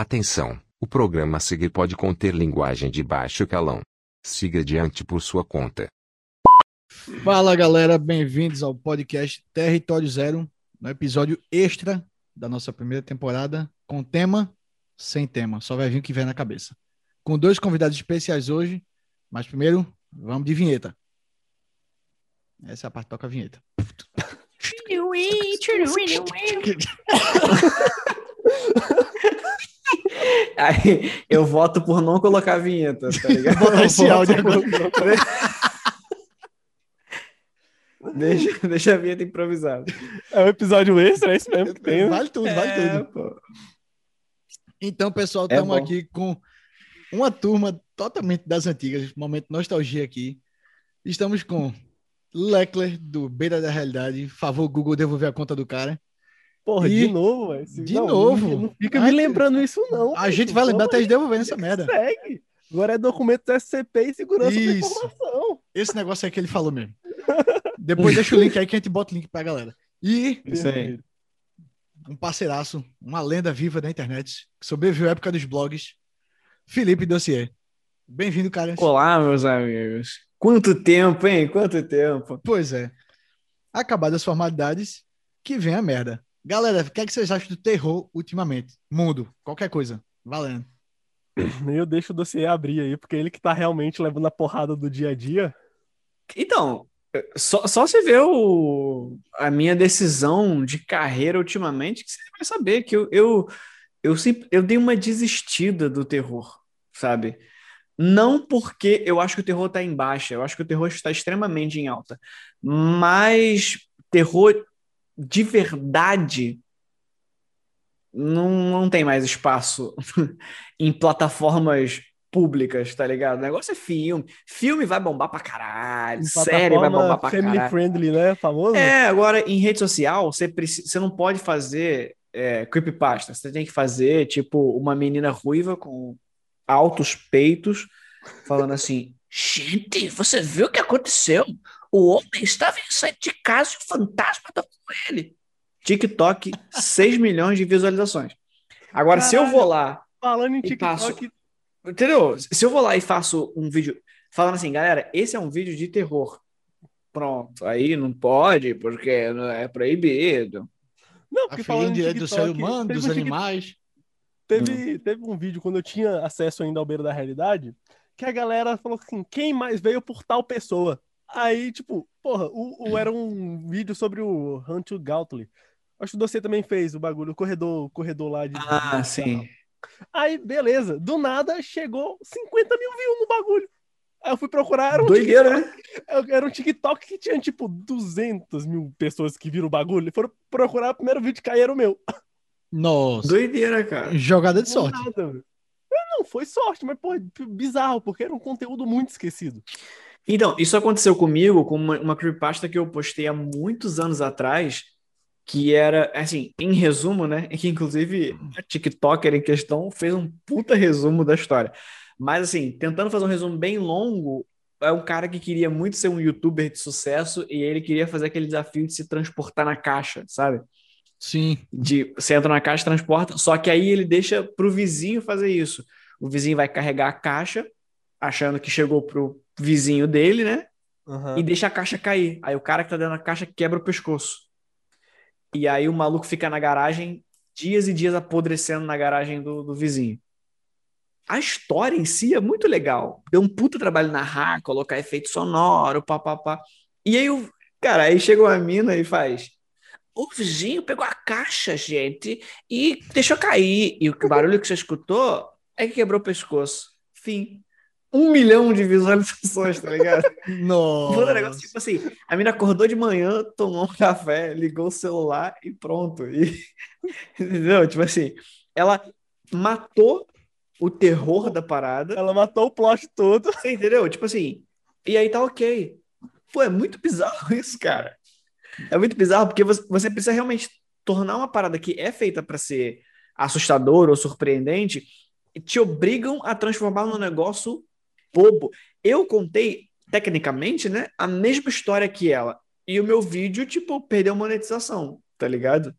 Atenção! O programa a seguir pode conter linguagem de baixo calão. Siga adiante por sua conta. Fala galera, bem-vindos ao podcast Território Zero, no episódio extra da nossa primeira temporada, com tema sem tema, só vai vir o que vem na cabeça. Com dois convidados especiais hoje, mas primeiro vamos de vinheta. Essa é a parte que toca a vinheta. Aí eu voto por não colocar a vinheta, tá ligado? Botar esse áudio agora. Deixa, deixa a vinheta improvisada. É um episódio extra, é isso mesmo que tem. né? Vale tudo, vale É, tudo. pô. Então, pessoal, É estamos bom. aqui com uma turma totalmente das antigas, momento nostalgia aqui. Estamos com Leckler, do Beira da Realidade. Favor, Google, devolver a conta do cara. Porra, E- de novo, velho. De não, novo. Não, fica me lembrando isso, não. A gente vai lembrar até aí, eles devolverem essa merda. Segue. Agora é documento SCP e segurança da Isso. informação. Esse negócio aí que ele falou mesmo. Depois deixa o link aí que a gente bota o link pra galera. E Isso aí. um parceiraço, uma lenda viva da internet, que sobreviveu à época dos blogs, Felipe Dossier. Bem-vindo, cara. Olá, meus amigos. Quanto tempo, hein? Quanto tempo. Pois é. Acabadas as formalidades, que vem a merda. Galera, o que, é que vocês acham do terror ultimamente? Mundo, qualquer coisa. Valendo. Eu deixo o dossiê abrir aí, porque ele que tá realmente levando a porrada do dia a dia. Então, só, só se vê o, a minha decisão de carreira ultimamente que você vai saber que eu, eu, eu, sim- eu dei uma desistida do terror, sabe? Não porque eu acho que o terror tá em baixa, eu acho que o terror está extremamente em alta, mas terror de verdade não, não tem mais espaço em plataformas públicas, tá ligado? O negócio é filme. Filme vai bombar pra caralho, série vai bombar pra family caralho. friendly, né? Famoso? É, agora em rede social, você, precisa, você não pode fazer é, creepypasta. Você tem que fazer, tipo, uma menina ruiva com altos peitos, falando assim: Gente, você viu o que aconteceu? O homem estava saindo de casa e o fantasma estava com ele. TikTok, 6 milhões de visualizações. Agora, se eu vou lá Falando em TikTok, Entendeu? Se eu vou lá e faço um vídeo falando assim, galera, esse é um vídeo de terror. Pronto, aí não pode, porque é proibido. não, porque falando em direito do ser TikTok, humano, dos um animais. Teve, teve um vídeo quando eu tinha acesso ainda ao beira da realidade, que a galera falou assim: quem mais veio por tal pessoa? Aí, tipo, porra, o, o- era um vídeo sobre o Hunt Gautley. Acho que você também fez o bagulho, o corredor, o corredor lá de. Ah, sim. Aí, beleza. Do nada chegou 50 mil views no bagulho. Aí eu fui procurar, era um, Doideira, né? TikTok, era um TikTok que tinha tipo 200 mil pessoas que viram o bagulho. E foram procurar o primeiro vídeo que era o meu. Nossa. Doideira, cara. Jogada de Do sorte. nada, Não, foi sorte, mas, pô, bizarro, porque era um conteúdo muito esquecido. Então, isso aconteceu comigo com uma, uma creepypasta que eu postei há muitos anos atrás, que era, assim, em resumo, né? Que inclusive a TikToker em questão fez um puta resumo da história. Mas, assim, tentando fazer um resumo bem longo, é um cara que queria muito ser um youtuber de sucesso e ele queria fazer aquele desafio de se transportar na caixa, sabe? Sim. de você entra na caixa, transporta, só que aí ele deixa pro vizinho fazer isso. O vizinho vai carregar a caixa, achando que chegou pro vizinho dele, né? E deixa a caixa cair. Aí o cara que tá dentro da caixa quebra o pescoço. E aí o maluco fica na garagem, dias e dias apodrecendo na garagem do, do vizinho. A história em si é muito legal. Deu um puta trabalho narrar, colocar efeito sonoro, papapá. E aí, o cara, aí chega uma mina e faz. O vizinho pegou a caixa, gente, e deixou cair. E o barulho que você escutou é que quebrou o pescoço. Fim. Um milhão de visualizações, tá ligado? Foi um Nossa. negócio tipo assim: a mina acordou de manhã, tomou um café, ligou o celular e pronto. E, entendeu? Tipo assim, ela matou o terror da parada. Ela matou o plot todo. Entendeu? Tipo assim, e aí tá ok. Pô, é muito bizarro isso, cara. É muito bizarro porque você, precisa realmente tornar uma parada que é feita pra ser assustador ou surpreendente te obrigam a transformar num negócio bobo. Eu contei, tecnicamente, né, a mesma história que ela. E o meu vídeo, tipo, perdeu monetização, tá ligado?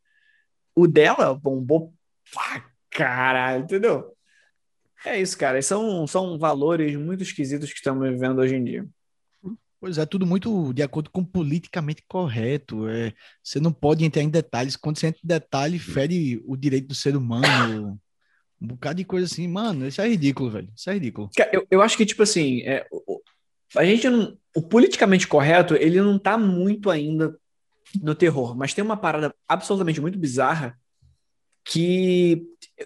O dela bombou pá, Caralho, entendeu? É isso, cara. São, são valores muito esquisitos que estamos vivendo hoje em dia. Pois é, tudo muito de acordo com politicamente correto. É, você não pode entrar em detalhes. Quando você entra em detalhe, fere o direito do ser humano. Um bocado de coisa assim. Mano, isso é ridículo, velho. Isso é ridículo. Eu, eu acho que, tipo assim, é, a gente não, o politicamente correto, ele não tá muito ainda no terror, mas tem uma parada absolutamente muito bizarra que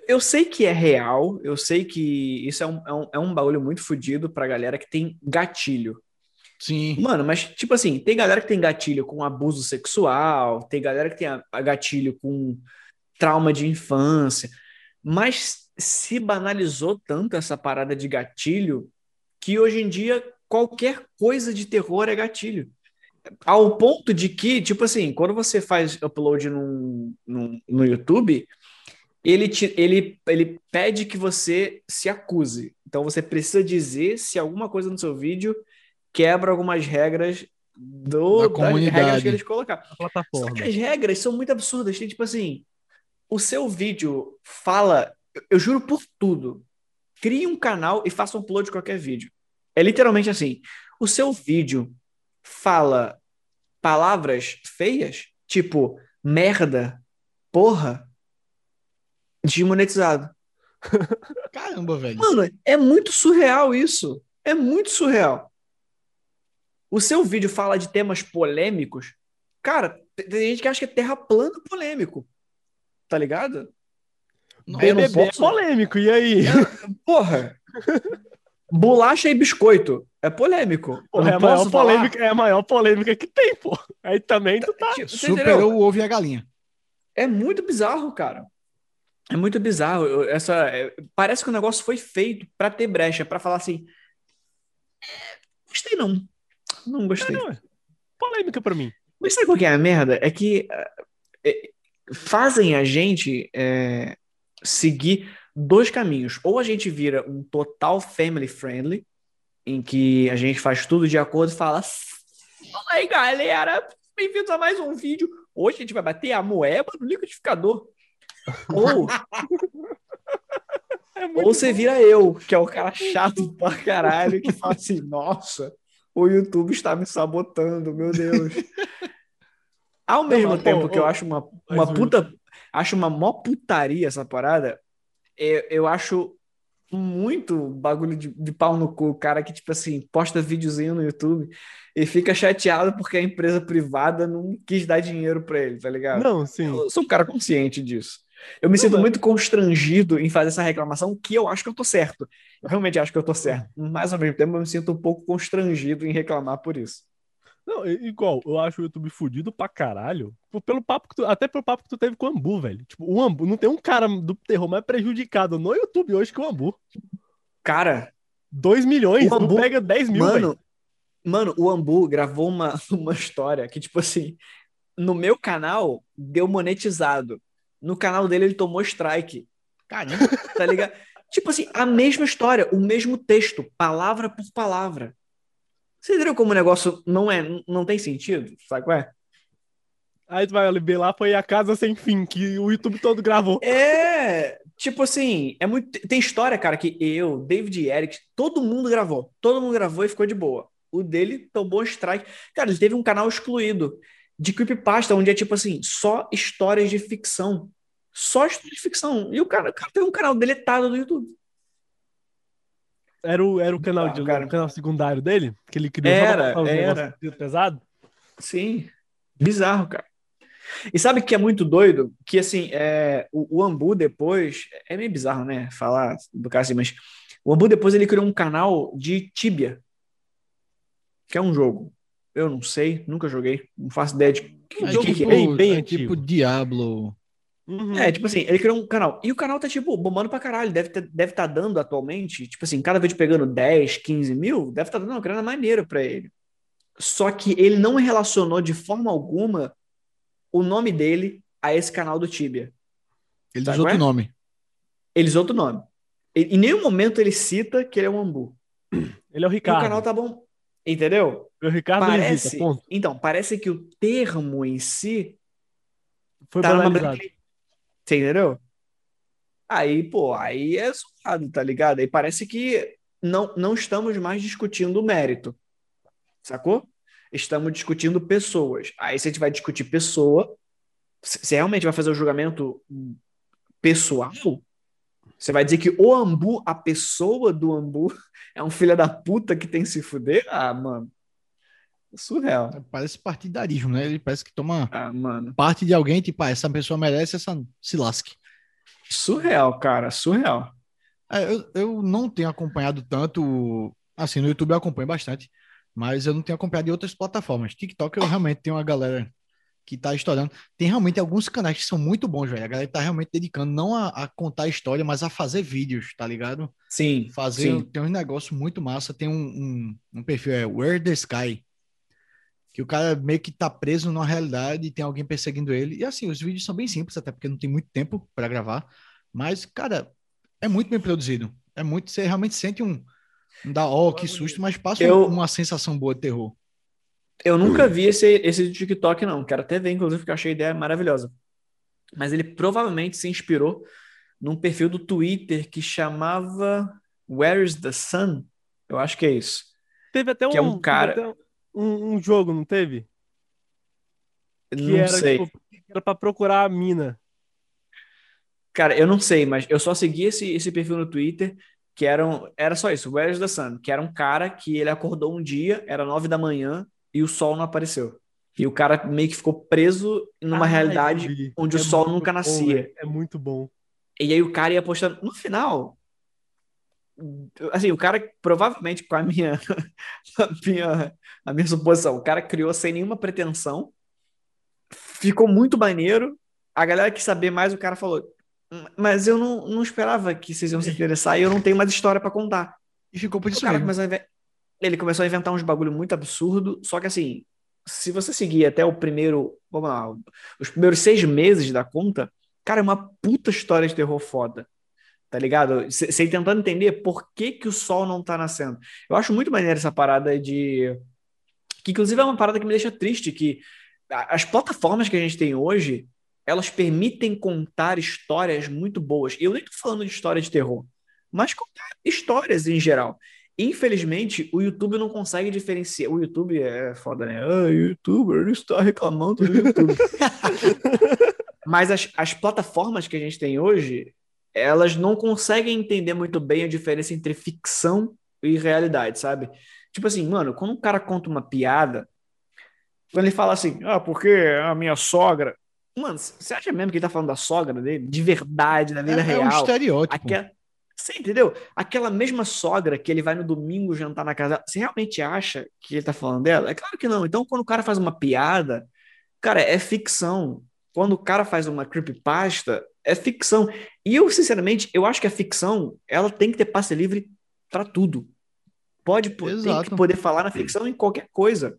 eu sei que é real, eu sei que isso é um, é um, é um bagulho muito fodido pra galera que tem gatilho. Sim. Mano, mas tipo assim, tem galera que tem gatilho com abuso sexual, tem galera que tem a, a gatilho com trauma de infância, mas se banalizou tanto essa parada de gatilho que hoje em dia qualquer coisa de terror é gatilho. Ao ponto de que, tipo assim, quando você faz upload no, no, no YouTube, ele, te, ele, ele pede que você se acuse. Então você precisa dizer se alguma coisa no seu vídeo quebra algumas regras do, da comunidade. regras que eles colocaram. Só que as regras são muito absurdas. Tem, tipo assim, o seu vídeo fala, eu, juro por tudo, crie um canal e faça um upload de qualquer vídeo. É literalmente assim, o seu vídeo fala palavras feias, tipo merda, porra, desmonetizado. Caramba, velho. Mano, é muito surreal isso. É muito surreal. O seu vídeo fala de temas polêmicos. Cara, tem gente que acha que é terra plana polêmico. Tá ligado? Não, BBB posso... é polêmico, e aí? É, porra! Bolacha e biscoito. É polêmico. Porra, é, a maior polêmica, é a maior polêmica que tem, pô. Aí também tu tá. Superou o ovo e a galinha. É muito bizarro, cara. É muito bizarro. Essa, é, parece que o negócio foi feito para ter brecha, para falar assim. É, gostei não. Não gostei. É, não, polêmica para mim. Mas sabe qual que é a merda? É que é, fazem a gente é, seguir dois caminhos. Ou a gente vira um total family friendly, em que a gente faz tudo de acordo e fala: Fala aí, galera, bem-vindos a mais um vídeo. Hoje a gente vai bater a moeba no liquidificador. Ou, é ou você bom. vira eu, que é o cara chato pra caralho, que fala assim: Nossa, o YouTube está me sabotando, meu Deus. Ao mesmo não, tempo que eu acho uma, uma puta. Acho uma mó putaria essa parada, eu, eu acho muito bagulho de, de pau no cu, o cara que, tipo assim, posta videozinho no YouTube e fica chateado porque a empresa privada não quis dar dinheiro para ele, tá ligado? Não, sim. Eu sou um cara consciente disso. Eu me não, sinto muito constrangido em fazer essa reclamação, que eu acho que eu tô certo. Eu realmente acho que eu tô certo. Mas ao mesmo tempo eu me sinto um pouco constrangido em reclamar por isso. Não, igual, eu acho o YouTube fudido pra caralho. Pelo papo que tu, até pelo papo que tu teve com o Ambu, velho. Tipo, o Ambu, não tem um cara do terror mais prejudicado no YouTube hoje que o Ambu. Cara. 2 milhões, o Ambu, pega 10 mil, mano, véio. Mano, o Ambu gravou uma, uma história que, tipo assim, no meu canal deu monetizado. No canal dele ele tomou strike. Caramba, tá ligado? tipo assim, a mesma história, o mesmo texto, palavra por palavra. Você entendeu como o negócio não é, não tem sentido? Sabe qual é? Aí tu vai ver lá, foi a casa sem fim, que o YouTube todo gravou. É, tipo assim, é muito. Tem história, cara, que eu, David e Eric, todo mundo gravou. Todo mundo gravou e ficou de boa. O dele tomou strike. Cara, ele teve um canal excluído de creepypasta, onde é tipo assim, só histórias de ficção. Só histórias de ficção. E o cara, o cara teve um canal deletado do YouTube. Era o, era o canal, de, cara. o canal secundário dele? Que ele criou era, era. pesado? Sim. Bizarro, cara. E sabe que é muito doido? Que assim, é, o, o Ambu depois. É meio bizarro, né? Falar do cara assim, mas o Ambu depois ele criou um canal de Tibia. Que é um jogo. Eu não sei, nunca joguei. Não faço ideia de, de é, que, tipo, é. Bem, bem é tipo Diablo. Uhum. É, tipo assim, ele criou um canal. E o canal tá, tipo, bombando pra caralho. Deve estar deve tá dando atualmente, tipo assim, cada vídeo pegando 10, 15 mil, deve estar tá dando uma grana maneira pra ele. Só que ele não relacionou de forma alguma o nome dele a esse canal do Tibia. Ele usou outro é? nome. Ele usou outro nome. Em nenhum momento ele cita que ele é um Ambu. Ele é o Ricardo. E o canal tá bom. Entendeu? O Ricardo parece, ponto. Então, parece que o termo em si foi tá banalizado. Você entendeu? Aí, pô, aí é zoado, tá ligado? Aí parece que não, não estamos mais discutindo mérito, sacou? Estamos discutindo pessoas. Aí se a gente vai discutir pessoa, você realmente vai fazer o julgamento pessoal, você vai dizer que o Ambu, a pessoa do Ambu, é um filho da puta que tem que se fuder? Ah, mano. Surreal. Parece partidarismo, né? Ele parece que toma ah, mano. parte de alguém, tipo, ah, essa pessoa merece, essa se lasque. Surreal, cara, surreal. É, eu, eu não tenho acompanhado tanto, assim, no YouTube eu acompanho bastante, mas eu não tenho acompanhado em outras plataformas. TikTok eu realmente tenho uma galera que tá estourando. Tem realmente alguns canais que são muito bons, velho. A galera tá realmente dedicando não a, a contar história, mas a fazer vídeos, tá ligado? Sim. Fazer, sim. tem um negócio muito massa. Tem um, um, um, perfil, é Where the Sky, que o cara meio que tá preso numa realidade e tem alguém perseguindo ele. E assim, os vídeos são bem simples, até porque não tem muito tempo para gravar. Mas, cara, é muito bem produzido. É muito, você realmente sente um, um da ó, oh, que susto, mas passa eu... uma sensação boa de terror. Eu nunca vi esse, esse TikTok, não. Quero até ver, inclusive, porque eu achei a ideia maravilhosa. Mas ele provavelmente se inspirou num perfil do Twitter que chamava Where's the Sun? Eu acho que é isso. Teve até que um, é um cara. Um, um, jogo, não teve? Que não era, sei. Tipo, era pra procurar a mina. Cara, eu não sei, mas eu só segui esse, esse perfil no Twitter que era, um, era só isso, Where's the Sun? Que era um cara que ele acordou um dia, era nove da manhã, e o sol não apareceu. E o cara meio que ficou preso numa ah, realidade onde é o sol nunca nascia. é muito bom. E aí o cara ia postando. No final, assim, o cara provavelmente com a minha, a minha, a minha suposição, o cara criou sem nenhuma pretensão, ficou muito maneiro. A galera quis saber mais, o cara falou, mas eu não, não esperava que vocês iam se interessar e eu não tenho mais história para contar. E ficou por isso o cara mesmo. Começou ele começou a inventar uns bagulho muito absurdo, só que assim, se você seguir até o primeiro, vamos lá, os primeiros seis meses da conta, cara, é uma puta história de terror foda. Tá ligado? Você tentando entender por que, que o sol não tá nascendo. Eu acho muito maneiro essa parada de. Que inclusive é uma parada que me deixa triste, que as plataformas que a gente tem hoje, elas permitem contar histórias muito boas. E eu nem tô falando de história de terror, mas contar histórias em geral. Infelizmente, o YouTube não consegue diferenciar. O YouTube é foda, né? Ah, youtuber está reclamando do YouTube. Mas as, as plataformas que a gente tem hoje, elas não conseguem entender muito bem a diferença entre ficção e realidade, sabe? Tipo assim, mano, quando um cara conta uma piada, quando ele fala assim, ah, porque a minha sogra. Mano, você acha mesmo que ele tá falando da sogra dele? De verdade, da vida é, real? É um estereótipo. Aquela, você entendeu? Aquela mesma sogra que ele vai no domingo jantar na casa, você realmente acha que ele tá falando dela? É claro que não. Então, quando o cara faz uma piada, cara, é ficção. Quando o cara faz uma creepypasta, é ficção. E eu, sinceramente, eu acho que a ficção, ela tem que ter passe livre para tudo. Pode tem que poder falar na ficção em qualquer coisa.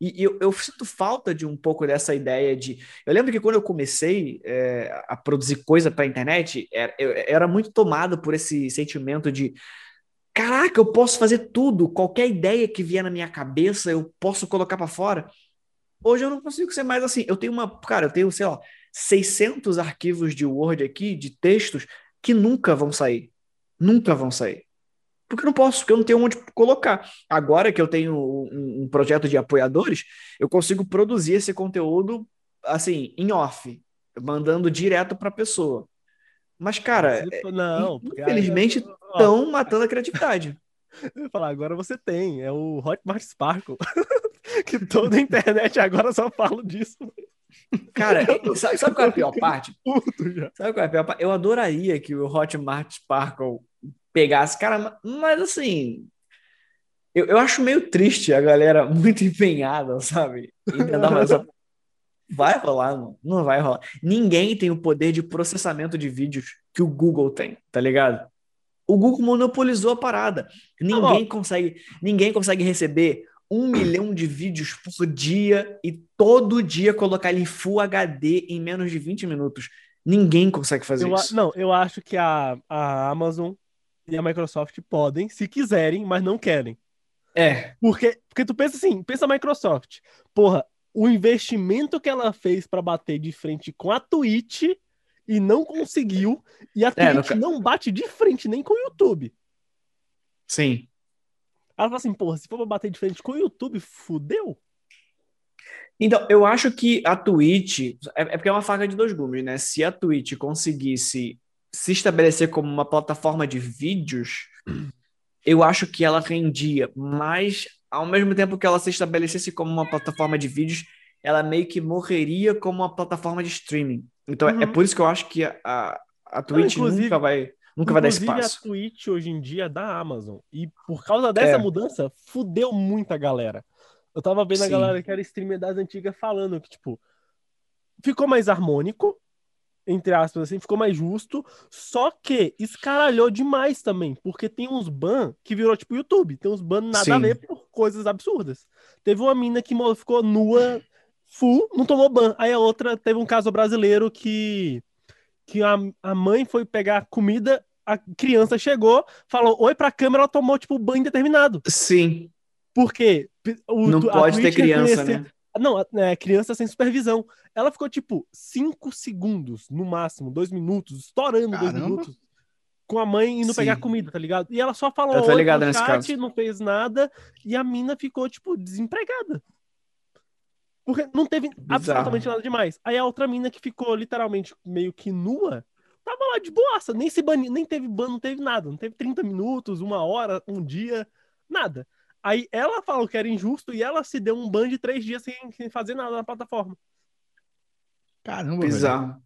E, eu, eu, sinto falta de um pouco dessa ideia de. Eu lembro que quando eu comecei é, a produzir coisa para a internet, era, eu era muito tomado por esse sentimento de. Caraca, eu posso fazer tudo, qualquer ideia que vier na minha cabeça, eu posso colocar para fora. Hoje eu não consigo ser mais assim. Eu tenho uma. Cara, eu tenho, sei lá, 600 arquivos de Word aqui, de textos, que nunca vão sair. Nunca vão sair. Porque eu não posso, porque eu não tenho onde colocar. Agora que eu tenho um, um projeto de apoiadores, eu consigo produzir esse conteúdo assim, em off, mandando direto para a pessoa. Mas, cara, não, infelizmente estão matando a criatividade. Eu ia falar, agora você tem, é o Hotmart Sparkle. que toda a internet agora só fala disso. Cara, sabe, sabe qual é a pior parte? Sabe qual é a pior parte? Eu adoraria que o Hotmart Sparkle pegasse, cara, mas assim, eu, eu acho meio triste a galera muito empenhada, sabe? Essa... Vai rolar, mano. Não vai rolar. Ninguém tem o poder de processamento de vídeos que o Google tem, tá ligado? O Google monopolizou a parada. Ninguém consegue, ninguém consegue receber um milhão de vídeos por dia e todo dia colocar ele em Full HD em menos de 20 minutos. Ninguém consegue fazer eu, isso. Não, eu acho que a, a Amazon e a Microsoft podem, se quiserem, mas não querem. É. Porque, porque tu pensa assim, pensa a Microsoft. Porra, o investimento que ela fez para bater de frente com a Twitch e não conseguiu. E a É, Twitch não bate de frente nem com o YouTube. Sim. Ela fala assim, porra, se for pra bater de frente com o YouTube, fudeu. Então, eu acho que a Twitch. É, é porque é uma faca de dois gumes, né? Se a Twitch conseguisse se estabelecer como uma plataforma de vídeos, eu acho que ela rendia. Mas, ao mesmo tempo que ela se estabelecesse como uma plataforma de vídeos, ela meio que morreria como uma plataforma de streaming. Então, é Uhum. por isso que eu acho que a, a, a Twitch inclusive- nunca vai, nunca vai dar Inclusive, espaço. a Twitch hoje em dia é da Amazon. E por causa dessa É. mudança, fudeu muita galera. Eu tava vendo a Sim. galera que era streamer das antigas falando que, tipo, ficou mais harmônico, entre aspas, assim, ficou mais justo, só que escaralhou demais também, porque tem uns ban que virou tipo YouTube, tem uns ban nada a Sim. ver por coisas absurdas. Teve uma mina que ficou nua, full, não tomou ban. Aí a outra teve um caso brasileiro que que a, a mãe foi pegar comida, a criança chegou, falou oi pra câmera, ela tomou tipo ban indeterminado. Sim. Porque o, Não pode ter Twitch criança, né? Não, é, criança sem supervisão. Ela ficou tipo 5 segundos, no máximo, 2 minutos, estourando 2 Caramba. minutos, com a mãe indo Sim. pegar comida, tá ligado? E ela só falou Eu tô oi ligado no nesse chat, caso. não fez nada, e a mina ficou, tipo, desempregada. Porque não teve absolutamente nada demais. Aí a outra mina que ficou literalmente meio que nua, tava lá de boaça, nem se bani, nem teve ban, não teve nada, não teve 30 minutos, uma hora, um dia, nada. Aí ela falou que era injusto e ela se deu um ban de três dias sem, sem fazer nada na plataforma. Caramba, velho. Bizarro.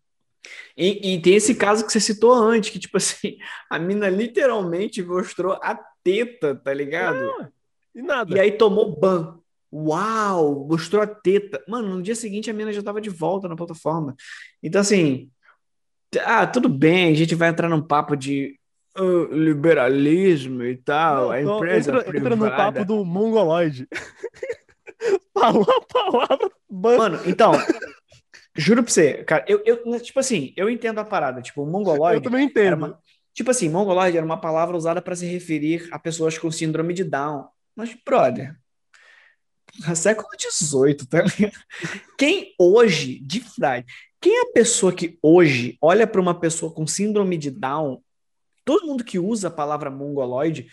E, e tem esse caso que você citou antes, que, tipo assim, a mina literalmente mostrou a teta, tá ligado? E nada. E aí tomou ban. Uau, mostrou a teta. Mano, no dia seguinte a mina já tava de volta na plataforma. Então, assim, ah, tudo bem, a gente vai entrar num papo de ah, liberalismo e tal, Não, a empresa entra, entra no privada. papo do mongoloide. Falou a palavra. Mano, então, juro pra você, cara, eu, eu, tipo assim, eu entendo a parada, tipo, o Eu mongoloide também entendo. uma, tipo assim, mongoloide era uma palavra usada para se referir a pessoas com síndrome de Down. Mas, brother, século XVIII, tá? Quem hoje, de verdade, quem é a pessoa que hoje olha para uma pessoa com síndrome de Down, todo mundo que usa a palavra mongoloide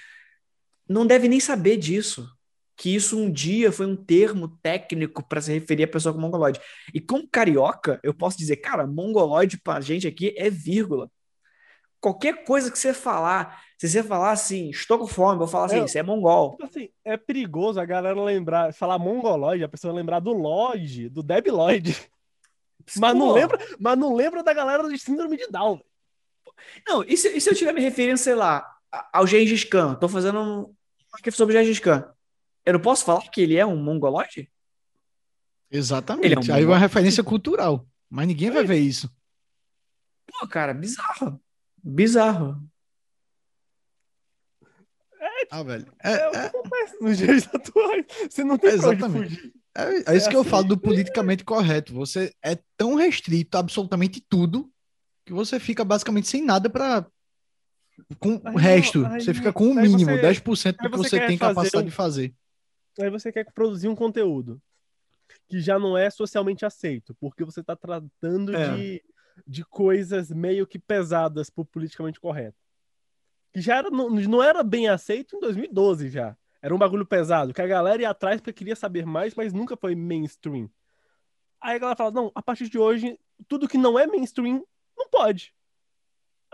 não deve nem saber disso. Que isso um dia foi um termo técnico para se referir a pessoa com mongoloide. E como carioca, eu posso dizer, cara, mongoloide pra gente aqui é vírgula. Qualquer coisa que você falar, se você falar assim, estou com fome, eu vou falar assim, É. isso é mongol. Tipo assim, é perigoso a galera lembrar, falar mongoloide, a pessoa lembrar do Lloyd, do Deb Lloyd. Mas não, lembra, mas não lembra da galera de síndrome de Down. Não, e se, e se eu estiver me referindo, sei lá, ao Gengis Khan? Tô fazendo um aqui sobre o Gengis Khan. Eu não posso falar que ele é um mongoloide? Exatamente. Ele é um Aí é uma referência cultural. Mas ninguém vai ver isso. Pô, cara, bizarro. Bizarro. Ah, velho. É, É, o que é, acontece nos dias atuais. Você não tem onde Exatamente. fugir. é- é isso É que eu assim. falo do politicamente correto. Você é tão restrito a absolutamente tudo que você fica basicamente sem nada para com Aí o resto. aí- você fica com o mínimo, você- 10% aí do que você você tem capacidade um- de fazer. Aí você quer produzir um conteúdo que já não é socialmente aceito, porque você tá tratando É. de, de coisas meio que pesadas pro politicamente correto. Que já era, não, não era bem aceito em 2012 já. Era um bagulho pesado, que a galera ia atrás porque queria saber mais, mas nunca foi mainstream. Aí a galera fala, não, a partir de hoje, tudo que não é mainstream, não pode.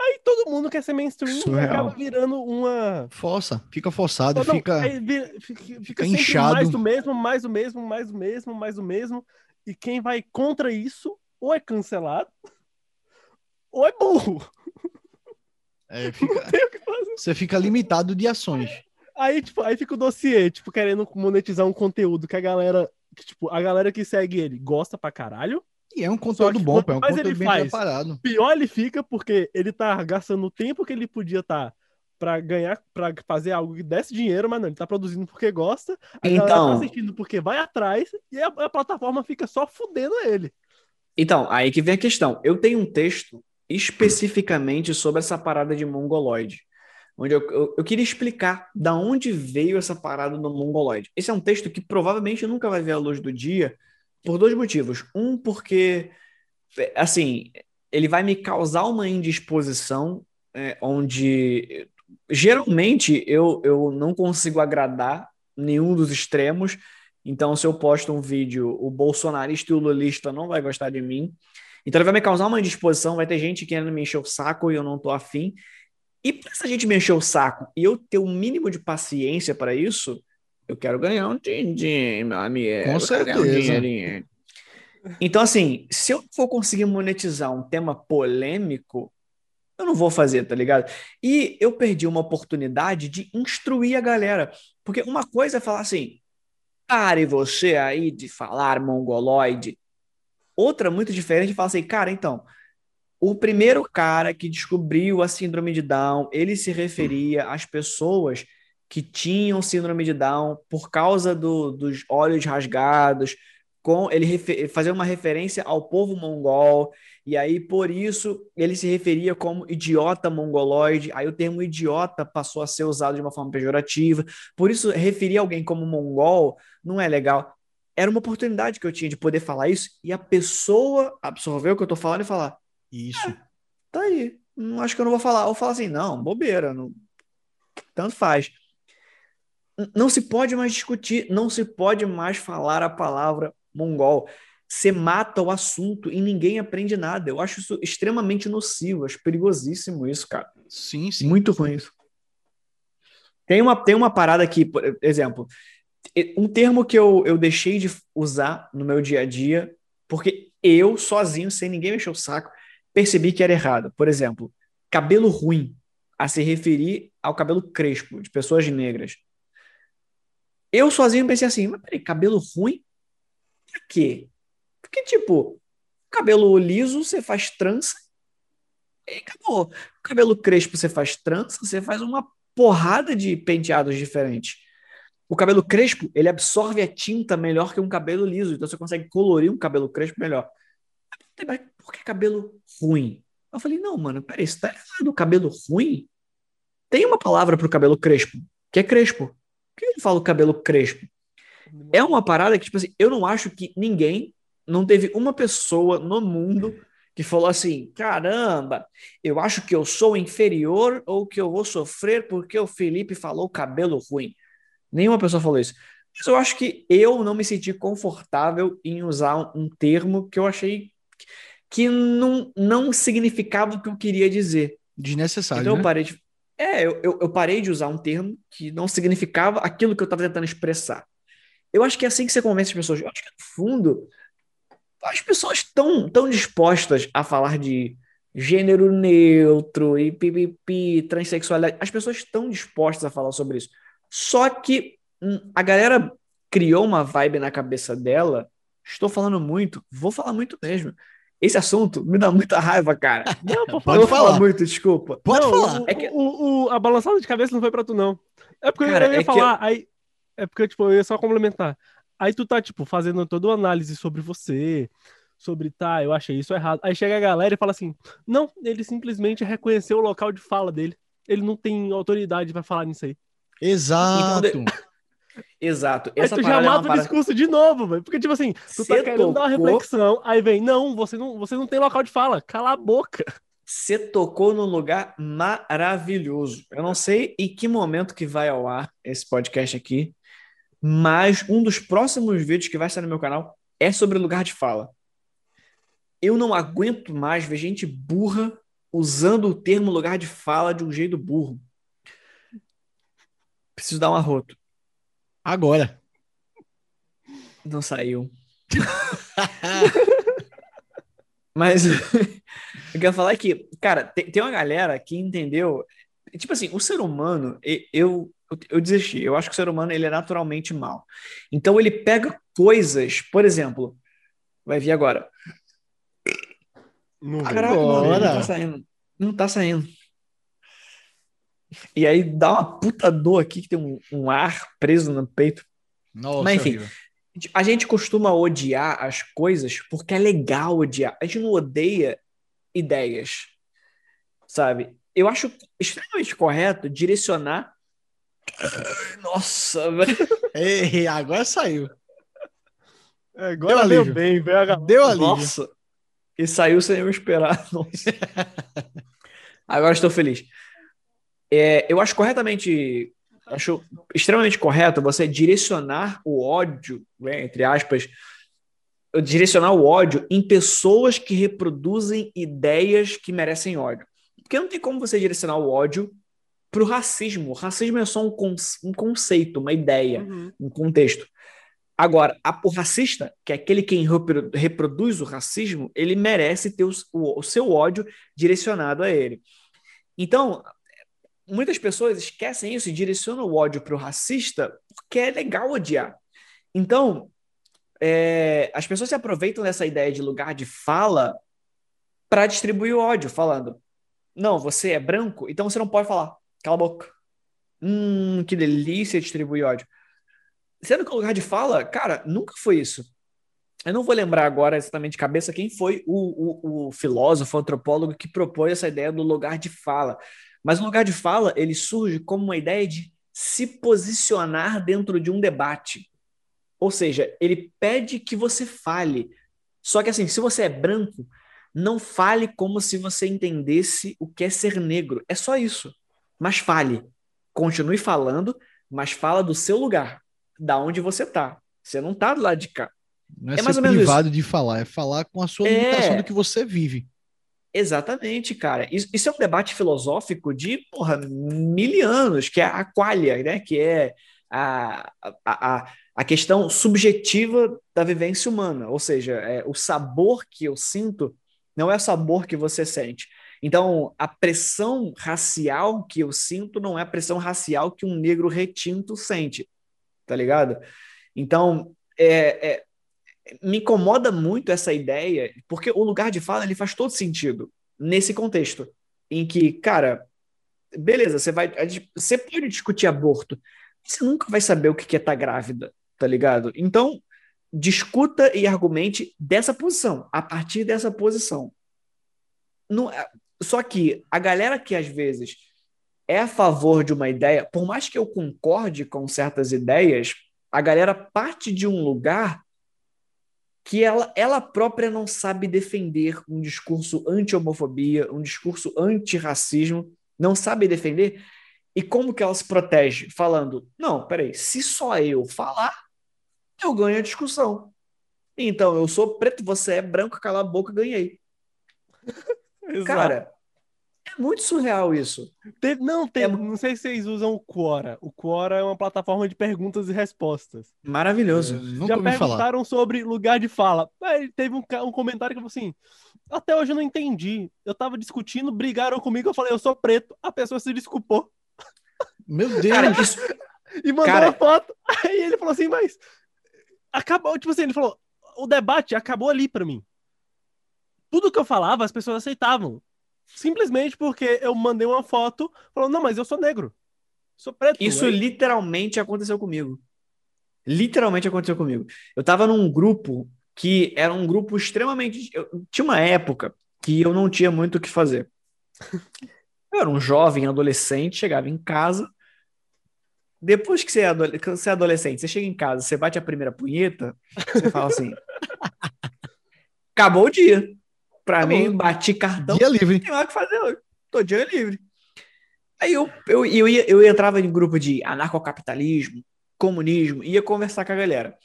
Aí todo mundo quer ser mainstream e Surreal. acaba virando uma, Força, fica forçado, não, fica. vira- fica, fica inchado. mais do mesmo, mais do mesmo, mais do mesmo, mais do mesmo. E quem vai contra isso, ou é cancelado, ou é burro. é, fica- Não tem o que fazer. você fica limitado de ações. Aí, tipo, aí fica o dossiê, tipo, querendo monetizar um conteúdo que a galera, que, tipo, a galera que segue ele gosta pra caralho. E é um conteúdo que bom, pô, é um mais conteúdo ele bem faz, preparado. Pior ele fica porque ele tá gastando o tempo que ele podia estar pra ganhar, pra fazer algo que desse dinheiro, mas não, ele tá produzindo porque gosta, a galera tá Então, assistindo porque vai atrás e a, a plataforma fica só fudendo ele. então, aí que vem a questão. Eu tenho um texto especificamente sobre essa parada de mongoloide. Onde eu, eu, eu queria explicar da onde veio essa parada do mongoloide. Esse é um texto que provavelmente nunca vai ver a luz do dia por dois motivos. Um, porque, assim, ele vai me causar uma indisposição é, onde geralmente eu, eu não consigo agradar nenhum dos extremos. Então, se eu posto um vídeo, o bolsonarista e o lulista não vai gostar de mim. Então, ele vai me causar uma indisposição. Vai ter gente querendo me encher o saco e eu não tô afim. E para essa gente me encher o saco e eu ter o um mínimo de paciência para isso, eu quero ganhar um din-din, meu amigo. Com certeza. Um então, assim, se eu for conseguir monetizar um tema polêmico, eu não vou fazer, tá ligado? E eu perdi uma oportunidade de instruir a galera. Porque uma coisa é falar assim, pare você aí de falar mongoloide. Outra muito diferente falar assim, cara, então, o primeiro cara que descobriu a síndrome de Down, ele se referia às pessoas que tinham síndrome de Down por causa do, dos olhos rasgados, com ele fazer uma referência ao povo mongol, e aí por isso ele se referia como idiota mongoloide, aí o termo idiota passou a ser usado de uma forma pejorativa, por isso referir alguém como mongol não é legal. Era uma oportunidade que eu tinha de poder falar isso, e a pessoa absorveu o que eu tô falando e falar: Isso. É, tá aí, não acho que eu não vou falar. Ou falar assim: não, bobeira, não... tanto faz não se pode mais discutir, não se pode mais falar a palavra mongol. Você mata o assunto e ninguém aprende nada. Eu acho isso extremamente nocivo, acho perigosíssimo isso, cara. Sim, sim. Muito ruim isso. Tem uma, tem uma parada aqui, por exemplo, um termo que eu, eu deixei de usar no meu dia a dia, porque eu, sozinho, sem ninguém mexer o saco, percebi que era errado. Por exemplo, cabelo ruim, a se referir ao cabelo crespo de pessoas negras. Eu sozinho pensei assim, mas peraí, cabelo ruim Pra quê? Porque, tipo, cabelo liso você faz trança e acabou. Cabelo crespo você faz trança, você faz uma porrada de penteados diferentes. O cabelo crespo, ele absorve a tinta melhor que um cabelo liso, então você consegue colorir um cabelo crespo melhor. Mas por que cabelo ruim? Eu falei, não, mano, peraí, você tá errado. O cabelo ruim tem uma palavra pro cabelo crespo, que é crespo. Por que ele fala o cabelo crespo? É uma parada que, tipo assim, eu não acho que ninguém, não teve uma pessoa no mundo que falou assim: caramba, eu acho que eu sou inferior ou que eu vou sofrer porque o Felipe falou cabelo ruim. Nenhuma pessoa falou isso. Mas eu acho que eu não me senti confortável em usar um termo que eu achei que não, não significava o que eu queria dizer. Desnecessário. Então né? eu parei de. É, eu, eu, eu parei de usar um termo que não significava aquilo que eu estava tentando expressar. Eu acho que é assim que você convence as pessoas. Eu acho que, no fundo, as pessoas estão tão dispostas a falar de gênero neutro e pipipi, transexualidade. As pessoas estão dispostas a falar sobre isso. Só que hum, a galera criou uma vibe na cabeça dela. Estou falando muito, vou falar muito mesmo. Esse assunto me dá muita raiva, cara. Não, pode falar. falar muito, desculpa. Pode não, falar. O, é que... o, o, a balançada de cabeça não foi pra tu, não. É porque cara, eu ia é falar, eu... aí é porque, tipo, eu ia só complementar. Aí tu tá, tipo, fazendo toda uma análise sobre você, sobre, tá, eu achei isso errado. Aí chega a galera e fala assim: não, ele simplesmente reconheceu o local de fala dele. Ele não tem autoridade para falar nisso aí. Exato. Então, Exato. Essa aí tu já é mata é o discurso de novo, velho. Porque, tipo assim, tu tá querendo tocou... dar uma reflexão, aí vem, não, você não, você não tem local de fala, cala a boca. Você tocou num lugar maravilhoso. Eu não sei em que momento que vai ao ar esse podcast aqui, mas um dos próximos vídeos que vai sair no meu canal é sobre lugar de fala. Eu não aguento mais ver gente burra usando o termo lugar de fala de um jeito burro. Preciso dar um arroto. Agora. Não saiu. Mas eu quero falar que, cara, tem, tem uma galera que entendeu. Tipo assim, o ser humano, eu, eu desisti. Eu acho que o ser humano ele é naturalmente mal. Então ele pega coisas, por exemplo, vai vir agora. Não Caraca, mano, não tá saindo. Não tá saindo. E aí dá uma puta dor aqui que tem um, um ar preso no peito. Nossa, Mas enfim, a gente costuma odiar as coisas porque é legal odiar. A gente não odeia ideias, sabe? Eu acho extremamente correto direcionar nossa, velho. Ei, agora saiu. É, agora deu bem, velho. Deu alívio. Nossa. E saiu sem eu esperar. Nossa. Agora estou feliz. É, eu acho corretamente, acho extremamente correto você direcionar o ódio, né, entre aspas, direcionar o ódio em pessoas que reproduzem ideias que merecem ódio. Porque não tem como você direcionar o ódio para o racismo. O racismo é só um, um conceito, uma ideia, uhum. um contexto. Agora, a, o racista, que é aquele que reproduz o racismo, ele merece ter o, o, o seu ódio direcionado a ele. Então, muitas pessoas esquecem isso e direcionam o ódio para o racista porque é legal odiar. Então, é, as pessoas se aproveitam dessa ideia de lugar de fala para distribuir o ódio, falando: não, você é branco, então você não pode falar. Cala a boca. Hum, que delícia distribuir ódio. Sendo que o lugar de fala, cara, nunca foi isso. Eu não vou lembrar agora exatamente de cabeça quem foi o, o, o filósofo, o antropólogo que propôs essa ideia do lugar de fala. Mas o lugar de fala, ele surge como uma ideia de se posicionar dentro de um debate. Ou seja, ele pede que você fale. Só que assim, se você é branco, não fale como se você entendesse o que é ser negro. É só isso. Mas fale. Continue falando, mas fala do seu lugar, da onde você tá. Você não tá do lado de cá. Não é, é mais ou menos privado isso. de falar, é falar com a sua é... limitação do que você vive. Exatamente, cara. Isso, isso, é um debate filosófico de, porra, mil anos, que é a qualia, né? Que é a, a, a, questão subjetiva da vivência humana, ou seja, é, o sabor que eu sinto não é o sabor que você sente. Então, a pressão racial que eu sinto não é a pressão racial que um negro retinto sente, tá ligado? Então, é, é, me incomoda muito essa ideia, porque o lugar de fala ele faz todo sentido nesse contexto, em que, cara, beleza, você vai, você pode discutir aborto, você nunca vai saber o que é estar tá grávida, tá ligado? Então, discuta e argumente dessa posição, a partir dessa posição. Não, é, só que a galera que às vezes é a favor de uma ideia, por mais que eu concorde com certas ideias, a galera parte de um lugar que ela, ela própria não sabe defender um discurso anti-homofobia, um discurso anti-racismo, não sabe defender. E como que ela se protege? Falando, não, peraí, se só eu falar, eu ganho a discussão. Então, eu sou preto, você é branco, cala a boca, ganhei. Cara, é muito surreal isso. Teve, não, tem, é... não sei se vocês usam o Quora. O Quora é uma plataforma de perguntas e respostas. Maravilhoso. É, Já perguntaram falar. sobre lugar de fala. Aí teve um, um comentário que falou assim: até hoje eu não entendi. Eu tava discutindo, brigaram comigo, eu falei, eu sou preto. A pessoa se desculpou. Meu Deus! Cara, isso... e mandou Cara... uma foto. Aí ele falou assim, mas acabou, tipo assim, ele falou, o debate acabou ali para mim. Tudo que eu falava, as pessoas aceitavam. Simplesmente porque eu mandei uma foto falando, não, mas eu sou negro. Sou preto. Isso literalmente aconteceu comigo. Literalmente aconteceu comigo. Eu tava num grupo que era um grupo extremamente. Eu, tinha uma época que eu não tinha muito o que fazer. Eu era um jovem adolescente, chegava em casa. Depois que você é, você é adolescente, você chega em casa, você bate a primeira punheta, você fala assim: acabou o dia. Pra mim, bati cartão. Dia livre. Não tem mais o que fazer hoje. Tô dia livre. Aí eu, eu, eu, ia, eu entrava em grupo de anarcocapitalismo, comunismo, ia conversar com a galera.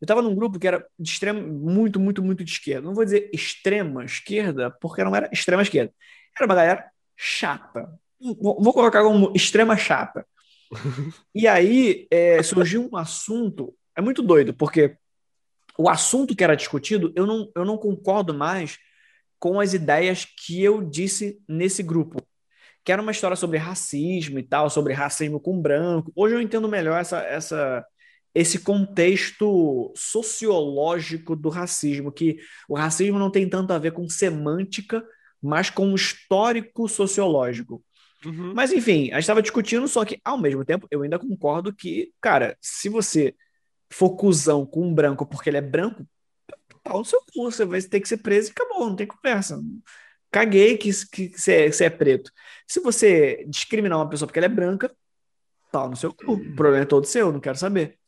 Eu tava num grupo que era de extrema, muito, muito, muito de esquerda. Não vou dizer extrema esquerda, porque não era extrema esquerda. Era uma galera chata. Vou colocar como extrema chata. e aí é, surgiu um assunto, é muito doido, porque o assunto que era discutido, eu não, eu não concordo mais com as ideias que eu disse nesse grupo. Que era uma história sobre racismo e tal, sobre racismo com branco. Hoje eu entendo melhor essa, essa, esse contexto sociológico do racismo, que o racismo não tem tanto a ver com semântica, mas com o histórico sociológico. Uhum. Mas enfim, a gente estava discutindo, só que ao mesmo tempo eu ainda concordo que, cara, se você for cuzão com um branco porque ele é branco, pau no seu cu, você vai ter que ser preso e acabou, não tem conversa. Caguei que, que você, é, você é preto. Se você discriminar uma pessoa porque ela é branca, pau no seu cu. O problema é todo seu, não quero saber.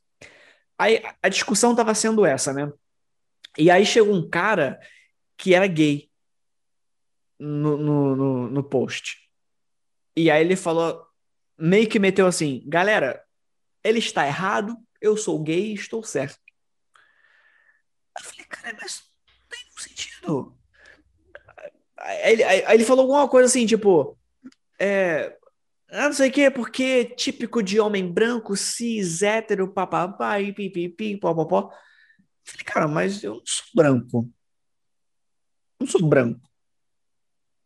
Aí a discussão estava sendo essa, né? E aí chegou um cara que era gay no, no, no, no post. E aí ele falou, meio que meteu assim, galera, ele está errado, eu sou gay e estou certo. Eu falei, cara, mas não tem nenhum sentido. Aí ele, aí ele falou alguma coisa assim, tipo, é, ah, não sei o que, porque típico de homem branco, cis, hétero, papapá, e pipipi, popopó. Falei, cara, mas eu não sou branco. Não sou branco.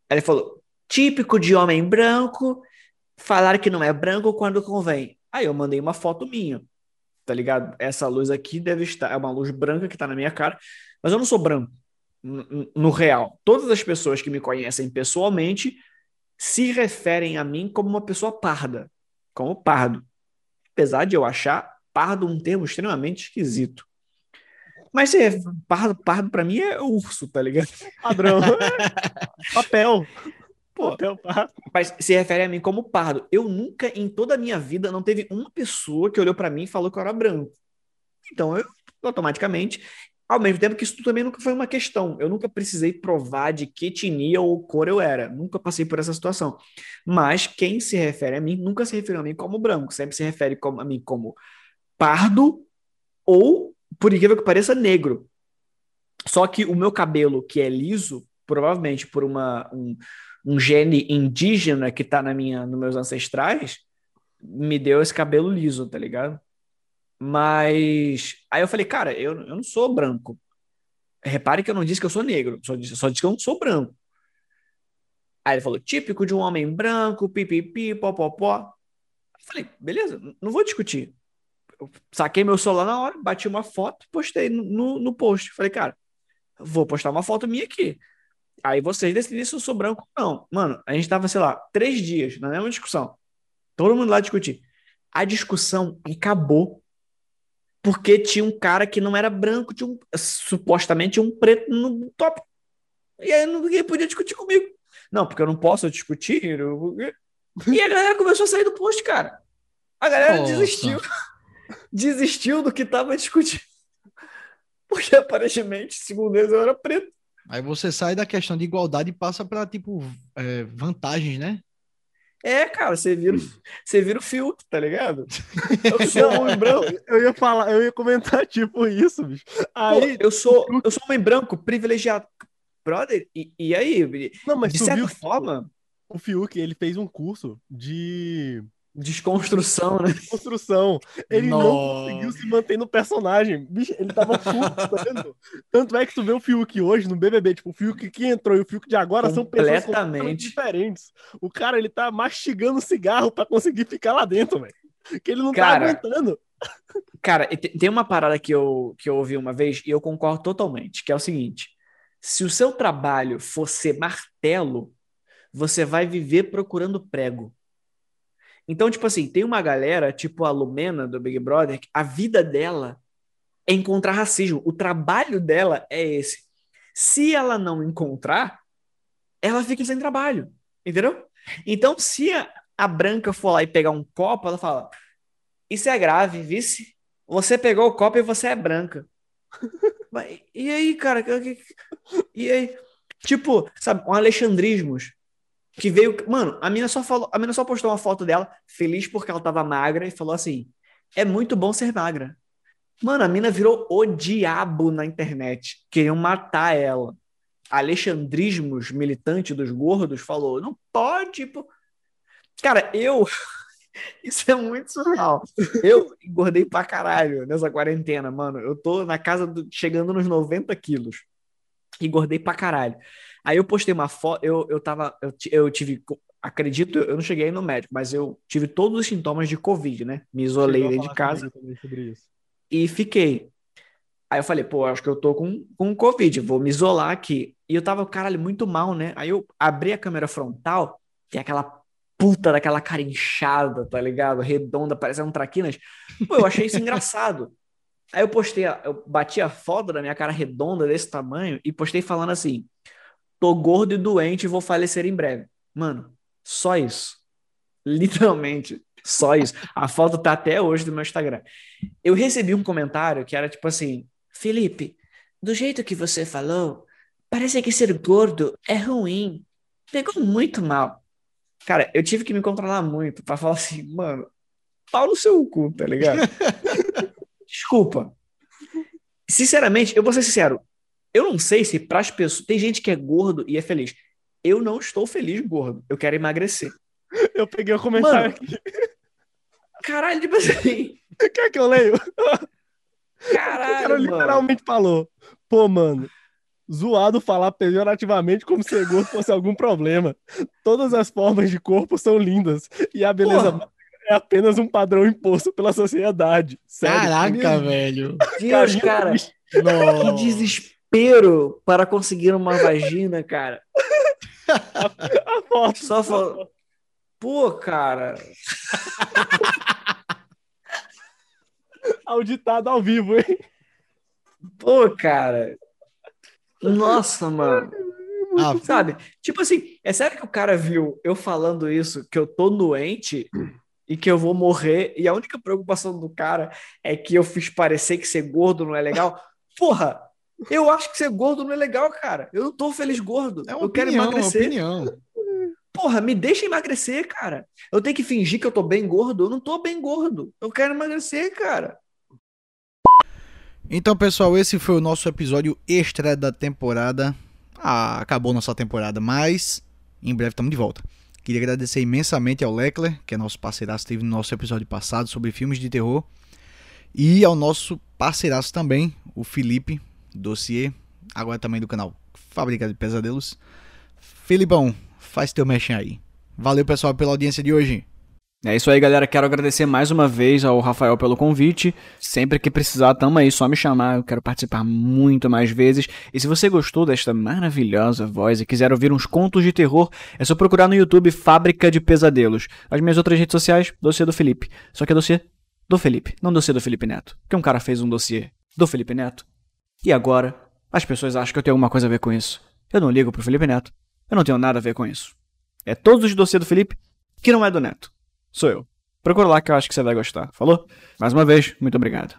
Aí ele falou, típico de homem branco, falar que não é branco quando convém. Aí eu mandei uma foto minha, tá ligado? Essa luz aqui deve estar, é uma luz branca que tá na minha cara, mas eu não sou branco, no, real. Todas as pessoas que me conhecem pessoalmente se referem a mim como uma pessoa parda, como pardo. Apesar de eu achar pardo um termo extremamente esquisito. Mas é, pardo, pardo para mim é urso, tá ligado? Padrão. Papel. Pô. Mas se refere a mim como pardo. Eu nunca, em toda a minha vida, não teve uma pessoa que olhou para mim e falou que eu era branco. Então, eu automaticamente ao mesmo tempo que isso também nunca foi uma questão. Eu nunca precisei provar de que etnia ou cor eu era. Nunca passei por essa situação. Mas quem se refere a mim nunca se refere a mim como branco. Sempre se refere a mim como pardo ou, por incrível que pareça, negro. Só que o meu cabelo, que é liso, provavelmente por uma, um, um gene indígena que está na minha, nos meus ancestrais, me deu esse cabelo liso, tá ligado? Mas aí eu falei, cara, eu, eu não sou branco. Repare que eu não disse que eu sou negro, só disse, só disse que eu não sou branco. Aí ele falou, típico de um homem branco, pipipi, popopó. Eu falei, beleza, não vou discutir. Eu saquei meu celular na hora, bati uma foto, postei no, no post. Falei, cara, vou postar uma foto minha aqui. Aí vocês decidem se eu sou branco ou não. Mano, a gente tava, sei lá, três dias na mesma discussão. Todo mundo lá discutir. A discussão acabou porque tinha um cara que não era branco, tinha um, supostamente um preto no top. E aí ninguém podia discutir comigo. Não, porque eu não posso discutir. Eu... E a galera começou a sair do post, cara. A galera Nossa. desistiu. desistiu do que tava discutindo. Porque aparentemente, segundo eles, eu era preto. Aí você sai da questão de igualdade e passa para tipo é, vantagens, né? É, cara, você vira, você vira o filtro, tá ligado? Eu sou um homem branco. Eu ia falar, eu ia comentar tipo isso, bicho. Aí, Pô, eu sou, eu sou um homem branco privilegiado. Brother, e, e aí? Não, mas de certa forma. O Fiuk, ele fez um curso de Desconstrução, né? Desconstrução. Ele Nossa. não conseguiu se manter no personagem. Bicho, ele tava frustrando. Tanto é que tu vê o Fiuk hoje no BBB, tipo, o Fiuk que entrou e o Fiuk de agora são pessoas completamente diferentes. O cara, ele tá mastigando cigarro para conseguir ficar lá dentro, velho. Que ele não tá cara, tá aguentando. Cara, tem uma parada que eu, que eu ouvi uma vez e eu concordo totalmente, que é o seguinte. Se o seu trabalho for ser martelo, você vai viver procurando prego. Então, tipo assim, tem uma galera, tipo a Lumena do Big Brother, que a vida dela é encontrar racismo. O trabalho dela é esse. Se ela não encontrar, ela fica sem trabalho. Entendeu? Então, se a, a Branca for lá e pegar um copo, ela fala: Isso é grave, vice. Você pegou o copo e você é branca. e aí, cara? E aí? Tipo, sabe, um alexandrismos que veio. Mano, a mina só falou, a mina só postou uma foto dela, feliz porque ela tava magra, e falou assim: é muito bom ser magra. Mano, a mina virou o diabo na internet. Queriam matar ela. Alexandrismos, militante dos gordos, falou: não pode. Cara, eu. Isso é muito surreal. Eu engordei pra caralho nessa quarentena, mano. Eu tô na casa do... chegando nos 90 quilos. Engordei pra caralho. Aí eu postei uma foto, eu, eu tava, eu, eu tive, acredito, eu não cheguei no médico, mas eu tive todos os sintomas de Covid, né? Me isolei dentro de casa e fiquei. Aí eu falei, pô, acho que eu tô com, com Covid, vou me isolar aqui. E eu tava, caralho, muito mal, né? Aí eu abri a câmera frontal, tem aquela puta daquela cara inchada, tá ligado? Redonda, parecendo um traquinas. Pô, eu achei isso engraçado. Aí eu postei, eu bati a foto da minha cara redonda desse tamanho e postei falando assim: tô gordo e doente e vou falecer em breve. Mano, só isso. Literalmente, só isso. A foto tá até hoje do meu Instagram. Eu recebi um comentário que era tipo assim: Felipe, do jeito que você falou, parece que ser gordo é ruim. Pegou muito mal. Cara, eu tive que me controlar muito pra falar assim, mano, pau no seu cu, tá ligado? Desculpa. Sinceramente, eu vou ser sincero. Eu não sei se pras pessoas. Tem gente que é gordo e é feliz. Eu não estou feliz gordo. Eu quero emagrecer. Eu peguei o comentário Mano, aqui. Caralho, tipo assim. Quer que eu leio? O cara Caralho, mano. literalmente falou: Pô, mano, zoado falar pejorativamente como ser gordo fosse algum problema. Todas as formas de corpo são lindas e a beleza Porra. É apenas um padrão imposto pela sociedade. Sério. Caraca, velho. Deus, cara. Que Nossa. desespero para conseguir uma vagina, cara. A foto. Só falou. Pô, cara. Auditado ao vivo, hein? Pô, cara. Nossa, mano. Ah, Sabe? Tipo assim, é sério que o cara viu eu falando isso, que eu tô doente e que eu vou morrer, e a única preocupação do cara é que eu fiz parecer que ser gordo não é legal? Porra! Eu acho que ser gordo não é legal, cara. Eu não tô feliz gordo. é eu quero opinião, uma emagrecer. opinião. Porra, me deixa emagrecer, cara. Eu tenho que fingir que eu tô bem gordo. Eu não tô bem gordo. Eu quero emagrecer, cara. Então, pessoal, esse foi o nosso episódio extra da temporada. Ah, acabou nossa temporada, mas em breve estamos de volta. Queria agradecer imensamente ao Leckler, que é nosso parceiraço, esteve no nosso episódio passado sobre filmes de terror. E ao nosso parceiraço também, o Felipe Dossier, agora também do canal Fábrica de Pesadelos. Felipão, faz teu mexer aí. Valeu, pessoal, pela audiência de hoje. É isso aí, galera. Quero agradecer mais uma vez ao Rafael pelo convite. Sempre que precisar, tamo aí, só me chamar. Eu quero participar muito mais vezes. E se você gostou desta maravilhosa voz e quiser ouvir uns contos de terror, é só procurar no YouTube Fábrica de Pesadelos. As minhas outras redes sociais, dossiê do Felipe. Só que é dossiê do Felipe, não dossiê do Felipe Neto. Porque um cara fez um dossiê do Felipe Neto. E agora, as pessoas acham que eu tenho alguma coisa a ver com isso. Eu não ligo pro Felipe Neto. Eu não tenho nada a ver com isso. É todos os dossiê do Felipe que não é do Neto. Sou eu. Procura lá que eu acho que você vai gostar. Falou? Mais uma vez, muito obrigado.